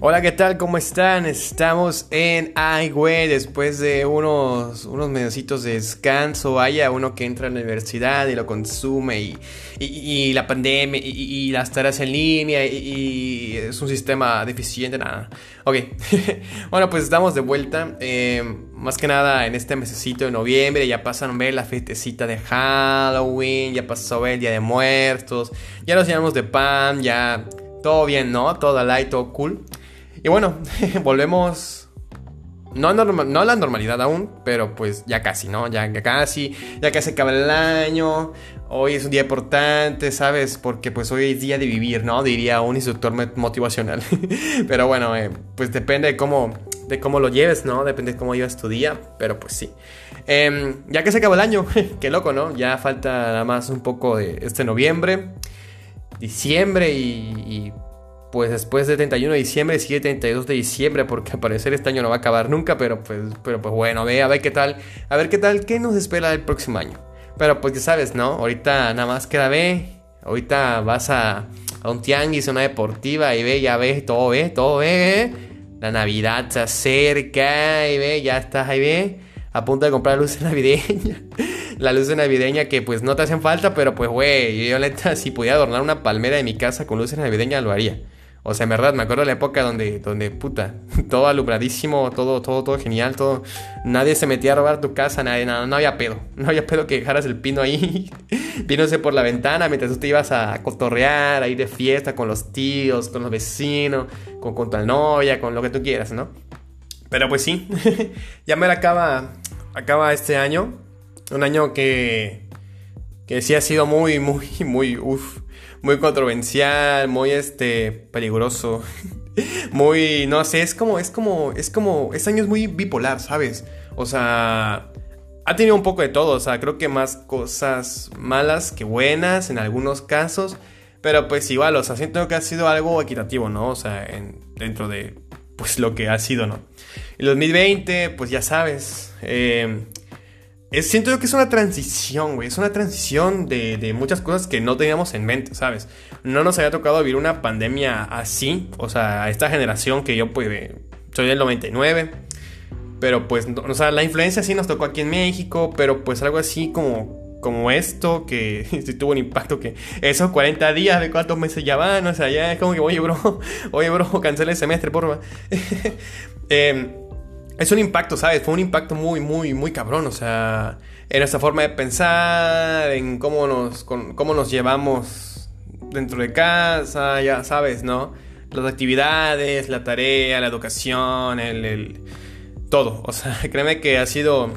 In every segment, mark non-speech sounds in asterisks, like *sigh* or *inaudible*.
Hola, ¿qué tal? ¿Cómo están? Estamos en Ay, después de unos, unos medecitos de descanso. Haya uno que entra a la universidad y lo consume y, y, la pandemia y, las tareas en línea y, es un sistema deficiente, nada. Ok, *laughs* bueno, pues estamos de vuelta. Eh, más que nada en este mesecito de noviembre ya pasaron ver la fiestecita de Halloween, ya pasó a ver el Día de Muertos, ya nos llenamos de pan, ya todo bien, ¿no? Todo light, todo cool. Y bueno, *laughs* volvemos. No a, no la normalidad aún, pero pues ya casi, ¿no? Ya, casi, ya casi acaba el año. Hoy es un día importante, ¿sabes? Porque pues hoy es día de vivir, ¿no? Diría un instructor motivacional. *laughs* pero bueno, eh, pues depende de cómo, de cómo lo lleves, ¿no? Depende de cómo llevas tu día, pero pues sí. Em, ya que se acaba el año, *laughs* qué loco, ¿no? Ya falta nada más un poco de este noviembre, diciembre y pues después de 31 de diciembre sigue 32 de diciembre porque al parecer este año no va a acabar nunca, pero pues, pero pues bueno, ve a ver qué tal, a ver qué tal, qué nos espera el próximo año. Pero pues ya sabes, ¿no? Ahorita nada más queda ve, ahorita vas a, un tianguis, una deportiva y ve, ya ves, todo ve, todo ve, la Navidad se acerca y ve, ya estás ahí ve, a punto de comprar luces *laughs* navideñas. la luz navideña que pues no te hacen falta, pero pues güey, yo neta si pudiera adornar una palmera de mi casa con luces navideñas lo haría. O sea, en verdad, me acuerdo de la época donde, donde puta, *laughs* todo alumbradísimo, todo, todo, todo genial, todo. Nadie se metía a robar tu casa, nadie, nada, no había pedo. *laughs* No había pedo que dejaras el pino ahí, *laughs* vínose por la ventana mientras tú te ibas a cotorrear, a de fiesta con los tíos, con los vecinos, con, con tu novia, con lo que tú quieras, ¿no? Pero pues sí, ya me acaba, acaba este año. Un año que, que sí ha sido muy, muy, muy, uff muy controversial, muy este peligroso. *laughs* muy, no sé, es como, es como, es como, este año es muy bipolar, ¿sabes? O sea, ha tenido un poco de todo, o sea, creo que más cosas malas que buenas en algunos casos, pero pues igual, o sea, siento que ha sido algo equitativo, ¿no? O sea, en, dentro de, pues lo que ha sido, ¿no? El 2020, pues ya sabes, eh, siento yo que es una transición, güey. Es una transición de, muchas cosas que no teníamos en mente, ¿sabes? No nos había tocado vivir una pandemia así. O sea, a esta generación que yo, pues, soy del 99. Pero, pues, o sea, la influencia sí nos tocó aquí en México. Pero, pues, algo así como, como esto, que *laughs* sí tuvo un impacto que esos 40 días de cuántos meses ya van. O sea, ya es como que, oye, bro, *laughs* oye, bro, cancela el semestre, porfa. *laughs* eh es un impacto, ¿sabes? Fue un impacto muy, muy, muy cabrón. O sea, en nuestra forma de pensar, en cómo nos, cómo nos llevamos dentro de casa, ya sabes, ¿no? Las actividades, la tarea, la educación, el, el todo. O sea, *laughs* créeme que ha sido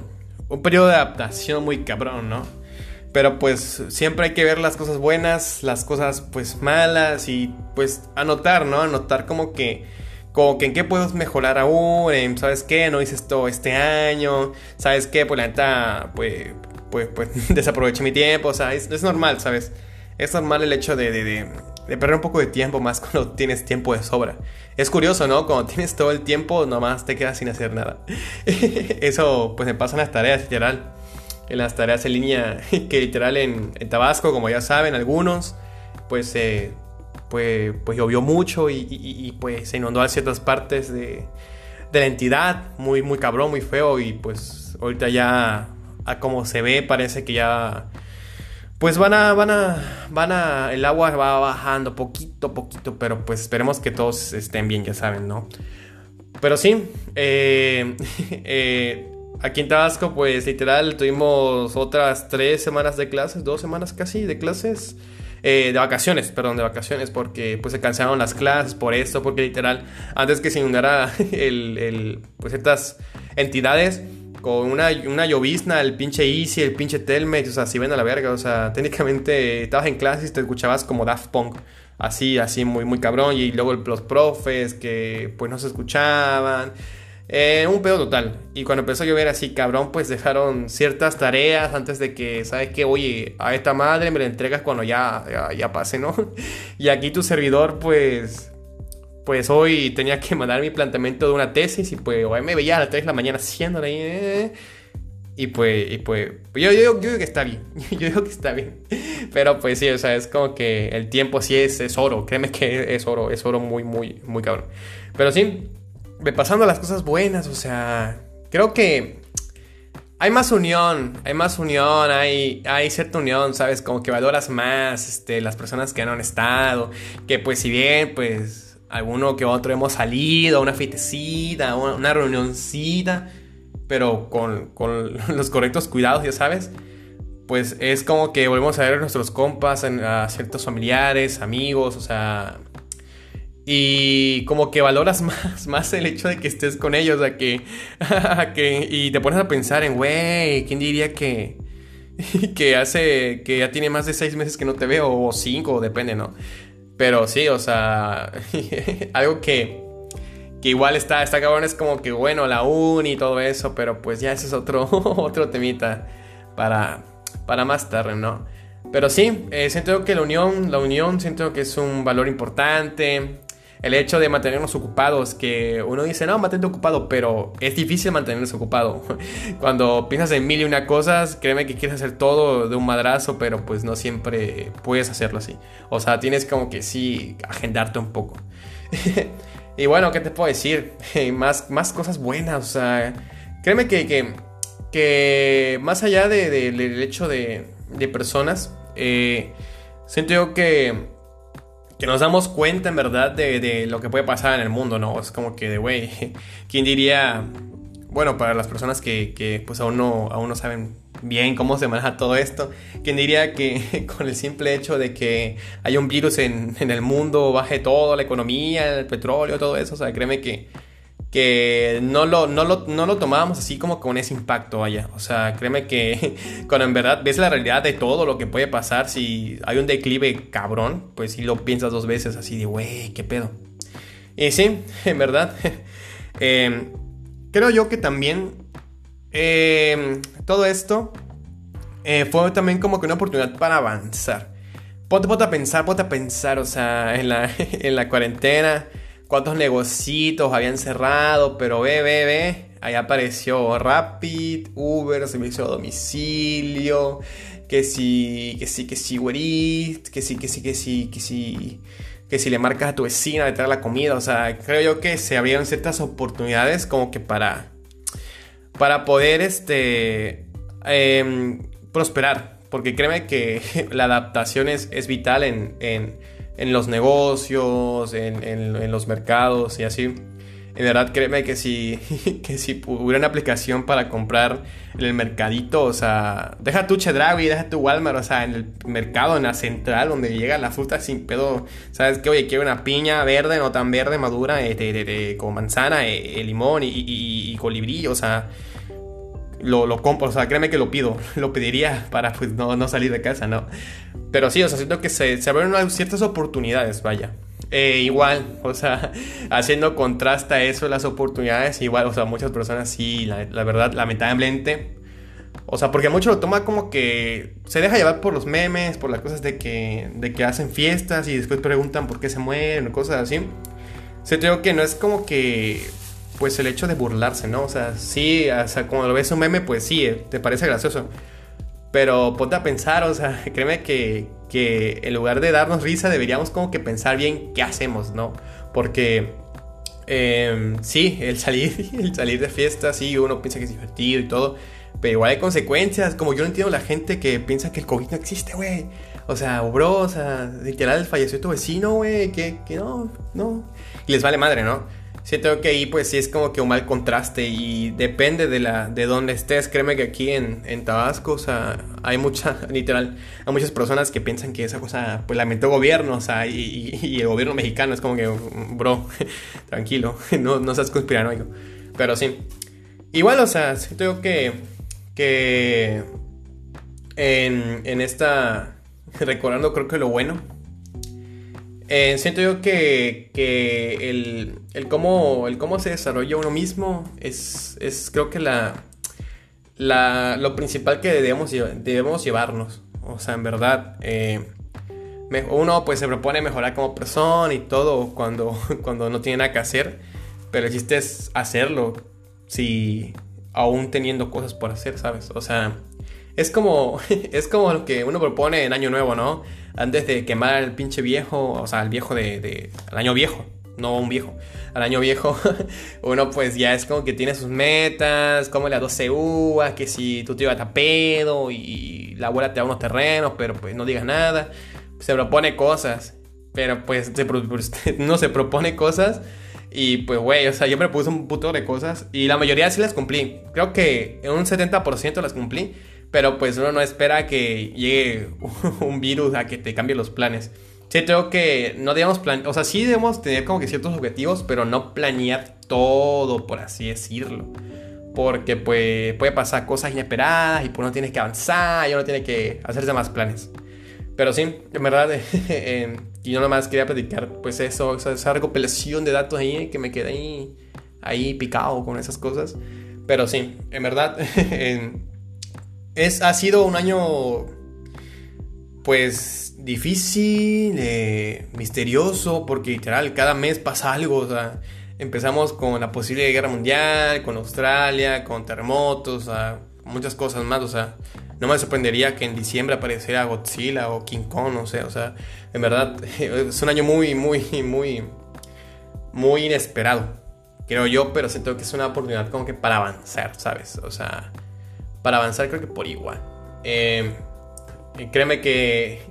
un periodo de adaptación muy cabrón, ¿no? Pero pues siempre hay que ver las cosas buenas, las cosas pues malas y pues anotar, ¿no? Anotar como que como que en qué puedo mejorar aún, ¿sabes qué? No hice esto este año, ¿sabes qué? Pues la neta, pues, pues, pues *laughs* desaproveché mi tiempo, o sea, es, normal, ¿sabes? Es normal el hecho de, de, de, perder un poco de tiempo más *laughs* cuando tienes tiempo de sobra. Es curioso, ¿no? Cuando tienes todo el tiempo, nomás te quedas sin hacer nada. *laughs* Eso, pues me pasa en las tareas, literal. En las tareas en línea, que literal en, en Tabasco, como ya saben algunos, pues eh, pues, pues llovió mucho y, pues se inundó a ciertas partes de, la entidad, muy, muy cabrón, muy feo y pues ahorita ya a como se ve parece que ya pues van a, van a, van a, el agua va bajando poquito poquito, pero pues esperemos que todos estén bien, ya saben, ¿no? Pero sí, eh, *laughs* eh, aquí en Tabasco pues literal tuvimos otras tres semanas de clases, dos semanas casi de clases. Eh, de vacaciones, perdón, de vacaciones, porque pues se cancelaron las clases por esto, porque literal, antes que se inundara *laughs* el, el pues ciertas entidades, con una, una llovizna, el pinche Easy, el pinche Telmex, o sea, si ven a la verga, o sea, *laughs* técnicamente estabas en clases y te escuchabas como Daft Punk, así, así, muy, muy cabrón, y luego los profes que pues no se escuchaban. Eh, un pedo total. Y cuando empezó a llover así, cabrón, pues dejaron ciertas tareas antes de que, ¿sabes qué? Oye, a esta madre me la entregas cuando ya, ya, pase, ¿no? *laughs* Y aquí tu servidor, pues, pues hoy tenía que mandar mi planteamiento de una tesis y pues hoy me veía a las 3 de la mañana haciéndole. Eh, Y pues, y pues, yo, yo, digo que está bien. *laughs* Yo digo que está bien. Pero pues sí, o sea, es como que el tiempo sí es, es oro. Créeme que es oro, es oro muy, muy, muy cabrón. Pero sí, pasando a las cosas buenas, o sea, creo que hay más unión, hay más unión, hay, hay cierta unión, ¿sabes? Como que valoras más este, las personas que han estado. Que pues si bien, pues, alguno que otro hemos salido, una fiestecita, una, una reunioncita pero con, *laughs* los correctos cuidados, ya sabes, pues es como que volvemos a ver a nuestros compas, a ciertos familiares, amigos, o sea, y como que valoras *laughs* más, más el hecho de que estés con ellos, a que, *laughs* que y te pones a pensar en, güey, ¿quién diría que, *laughs* que hace, que ya tiene más de seis meses que no te veo, o cinco, depende, ¿no? Pero sí, o sea, algo que que igual está, está cabrón, es como que bueno, la uni y todo eso, pero pues ya ese es otro, otro temita para, para más tarde, ¿no? Pero sí, eh, siento que la unión, la unión siento que es un valor importante. El hecho de mantenernos ocupados, que uno dice, no, mantente ocupado, pero es difícil mantenerse ocupado. *laughs* Cuando piensas en mil y una cosas, créeme que quieres hacer todo de un madrazo, pero pues no siempre puedes hacerlo así. O sea, tienes como que sí, agendarte un poco. *laughs* Y bueno, ¿qué te puedo decir? *laughs* más, más cosas buenas, o sea, créeme que, que, más allá del de, hecho de, de personas, eh, siento yo que, que nos damos cuenta en verdad de, de, lo que puede pasar en el mundo, ¿no? Es como que de, güey, *laughs* ¿quién diría? Bueno, para las personas que, que pues aún no, aún no saben bien cómo se maneja todo esto. ¿Quién diría que *laughs* con el simple hecho de que haya un virus en, el mundo baje todo, la economía, el petróleo, todo eso? O sea, créeme que, que no, lo, no, lo, no lo tomábamos así como con ese impacto, allá. O sea, créeme que *laughs* cuando en verdad ves la realidad de todo lo que puede pasar, si hay un declive cabrón, pues si lo piensas dos veces así de, güey, qué pedo. Y sí, *laughs* en verdad. *laughs* Em, creo yo que también eh, todo esto eh, fue también como que una oportunidad para avanzar. Ponte, ponte, a pensar, ponte a pensar, o sea, en la, en la cuarentena, cuántos negocios habían cerrado, pero ve, ve, ve, ahí apareció Rapid, Uber, servicio a domicilio, que sí, que sí, que sí, güerit, que sí, que sí, que sí, que sí, que si le marcas a tu vecina de traer la comida, o sea, creo yo que se abrieron ciertas oportunidades como que para para poder este, em, prosperar. Porque créeme que *laughs* la adaptación es, vital en, los negocios, en, los mercados y así. En verdad, créeme que si, *laughs* que si hubiera una aplicación para comprar en el mercadito, o sea, deja tu Chedraui, deja tu Walmart, o sea, en el mercado, en la central, donde llega la fruta sin pedo, ¿sabes qué? Oye, quiero una piña verde, no tan verde, madura, este, con manzana, eh, limón y, y, y colibrí, o sea, lo, lo, compro, o sea, créeme que lo pido, *laughs* lo pediría para pues no, no salir de casa, ¿no? Pero sí, o sea, siento que se, se abrieron ciertas oportunidades, vaya. Eh, igual, *laughs* o sea, haciendo contraste a eso, las oportunidades, igual, o sea, muchas personas sí, la, la verdad, lamentablemente, o sea, porque mucho lo toma como que se deja llevar por los memes, por las cosas de que, de que hacen fiestas y después preguntan por qué se mueren o cosas así. Se creo que no es como que pues el hecho de burlarse, ¿no? O sea, sí, o sea, como lo ves un meme, pues sí, eh, te parece gracioso. Pero ponte a pensar, o sea, *laughs* créeme que, que en lugar de darnos risa, deberíamos como que pensar bien qué hacemos, ¿no? Porque eh, sí, el salir, *laughs* el salir de fiesta, sí, uno piensa que es divertido y todo, pero igual hay consecuencias. Como yo no entiendo la gente que piensa que el COVID no existe, güey. O sea, bro, o sea, literal falleció tu vecino, güey, que, que no, no. Y les vale madre, ¿no? Siento que ahí pues sí es como que un mal contraste y depende de la de dónde estés. Créeme que aquí en, en Tabasco, o sea, hay mucha, *laughs* literal, hay muchas personas que piensan que esa cosa pues la inventó el gobierno, o sea, y, y, el gobierno mexicano es como que, bro, *laughs* tranquilo, *laughs* no, no seas conspiranoico. Pero sí. Igual, o sea, siento que, que en, en esta, recordando creo que lo bueno eh, siento yo que, que el, el, cómo, el cómo se desarrolla uno mismo es, es creo que la, la, lo principal que debemos, debemos llevarnos. O sea, en verdad, eh, uno pues se propone mejorar como persona y todo cuando, *laughs* cuando no tiene nada que hacer, pero el chiste es hacerlo. Si, aún teniendo cosas por hacer, ¿sabes? O sea, es como, *laughs* es como lo que uno propone en Año Nuevo, ¿no? Antes de quemar al pinche viejo, o sea, al viejo de, de al año viejo, no un viejo, al año viejo, *laughs* uno pues ya es como que tiene sus metas, como la 12 uvas, que si tú te ibas a pedo y la abuela te da unos terrenos, pero pues no digas nada, se propone cosas, pero pues *laughs* no se propone cosas y pues, güey, o sea, yo me puse un puto de cosas y la mayoría sí las cumplí. Creo que en un 70% las cumplí, pero pues uno no espera que llegue *laughs* un virus a que te cambie los planes. Sí, creo que no debemos planear, o sea, sí debemos tener como que ciertos objetivos, pero no planear todo, por así decirlo. Porque pues, puede pasar cosas inesperadas y pues uno tiene que avanzar y uno tiene que hacerse más planes. Pero sí, en verdad, *laughs* eh, y yo nomás quería platicar pues eso, esa, recopilación de datos ahí, que me quedé ahí, ahí picado con esas cosas. Pero sí, en verdad, *laughs* es, ha sido un año pues difícil, eh, misterioso, porque literal cada mes pasa algo, o sea, empezamos con la posible guerra mundial, con Australia, con terremotos, muchas cosas más, o sea, no me sorprendería que en diciembre apareciera Godzilla o King Kong, no sé, o sea, en verdad *laughs* es un año muy, muy, muy, muy inesperado, creo yo, pero siento que es una oportunidad como que para avanzar, ¿sabes? O sea, para avanzar creo que por igual. Eh, créeme que,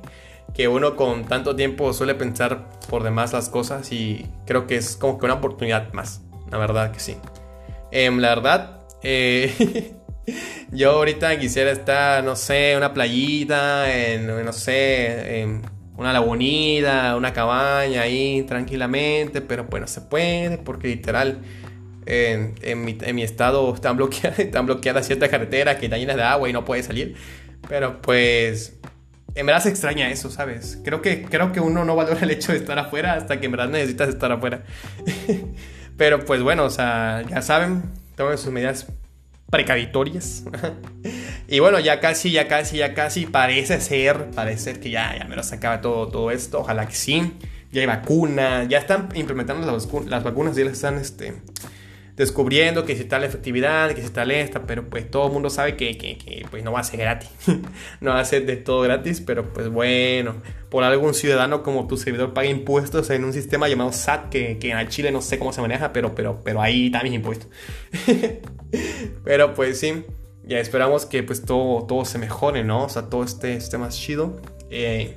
que uno con tanto tiempo suele pensar por demás las cosas y creo que es como que una oportunidad más, la verdad que sí. Em, la verdad, eh, *laughs* Yo ahorita quisiera estar, no sé, una playita, en, no sé, en una lagunida, una cabaña ahí tranquilamente, pero pues no se puede porque literal en, mi, estado están bloqueadas, *laughs* están bloqueadas ciertas carreteras que están llenas de agua y no puede salir. Pero pues en verdad se extraña eso, ¿sabes? Creo que, creo que uno no valora el hecho de estar afuera hasta que en verdad necesitas estar afuera. *laughs* Pero pues bueno, o sea, ya saben, tomen sus medidas precautorias. *laughs* y bueno, ya casi, ya casi, ya casi parece ser, parece que ya, ya me lo acaba todo, todo esto. Ojalá que sí. Ya hay vacunas, ya están implementando las vacunas, ya las están este, descubriendo que si la efectividad, que si está esta, pero pues todo el mundo sabe que, que, pues no va a ser gratis, *laughs* no va a ser de todo gratis, pero pues bueno, por algún ciudadano como tu servidor paga impuestos en un sistema llamado SAT, que, que en Chile no sé cómo se maneja, pero, pero, pero ahí mis impuestos. *laughs* pero pues sí, ya esperamos que pues todo, todo se mejore, ¿no? O sea, todo este, esté más chido. Eh,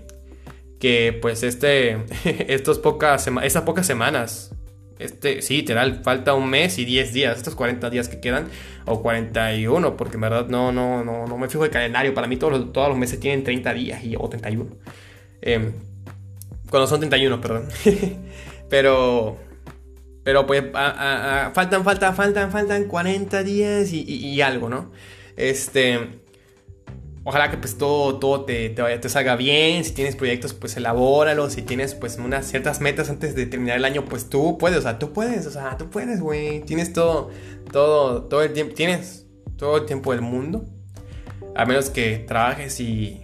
que pues este, *laughs* estos pocas, estas pocas semanas este, sí, literal, falta un mes y 10 días, estos 40 días que quedan, o 41, porque en verdad no, no, no, no me fijo el calendario. Para mí todos los, todos los meses tienen 30 días y, o 31. Em, cuando son 31, perdón. *laughs* pero, pero pues faltan, faltan, faltan, faltan 40 días y, y algo, ¿no? Este, ojalá que pues todo, todo te, te, te, salga bien. Si tienes proyectos, pues elabóralos. Si tienes pues unas ciertas metas antes de terminar el año, pues tú puedes, o sea, tú puedes, o sea, tú puedes, güey. Tienes todo, todo, todo el tiempo, tienes todo el tiempo del mundo. A menos que trabajes y,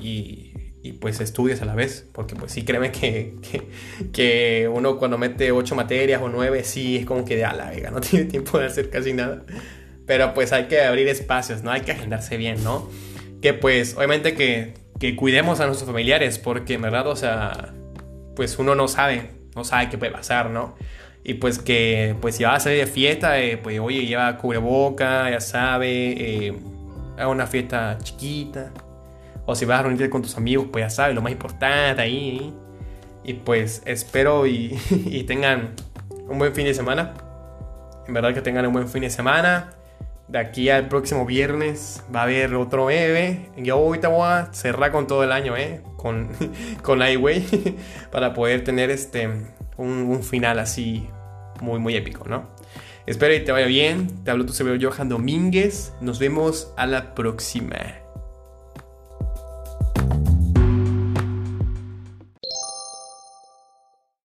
y, y pues estudies a la vez. Porque pues sí, créeme que, que, que, uno cuando mete ocho materias o nueve, sí, es como que de a la vega, no *laughs* tiene tiempo de hacer casi nada. Pero pues hay que abrir espacios, ¿no? Hay que agendarse bien, ¿no? Que pues obviamente que, que cuidemos a nuestros familiares, porque en verdad, o sea, pues uno no sabe, no sabe qué puede pasar, ¿no? Y pues que, pues si vas a salir de fiesta, eh, pues oye, lleva cubreboca, ya sabe, eh, haga una fiesta chiquita. O si vas a reunirte con tus amigos, pues ya sabes, lo más importante ahí. Y pues espero *laughs* y tengan un buen fin de semana. En verdad que tengan un buen fin de semana de aquí al próximo viernes va a haber otro bebé. Yo ahorita voy a cerrar con todo el año, ¿eh? Con, *laughs* con iWay. *laughs* para poder tener este, un, final así muy, muy épico, ¿no? Espero que te vaya bien. Te hablo tu servidor Johan Domínguez. Nos vemos a la próxima.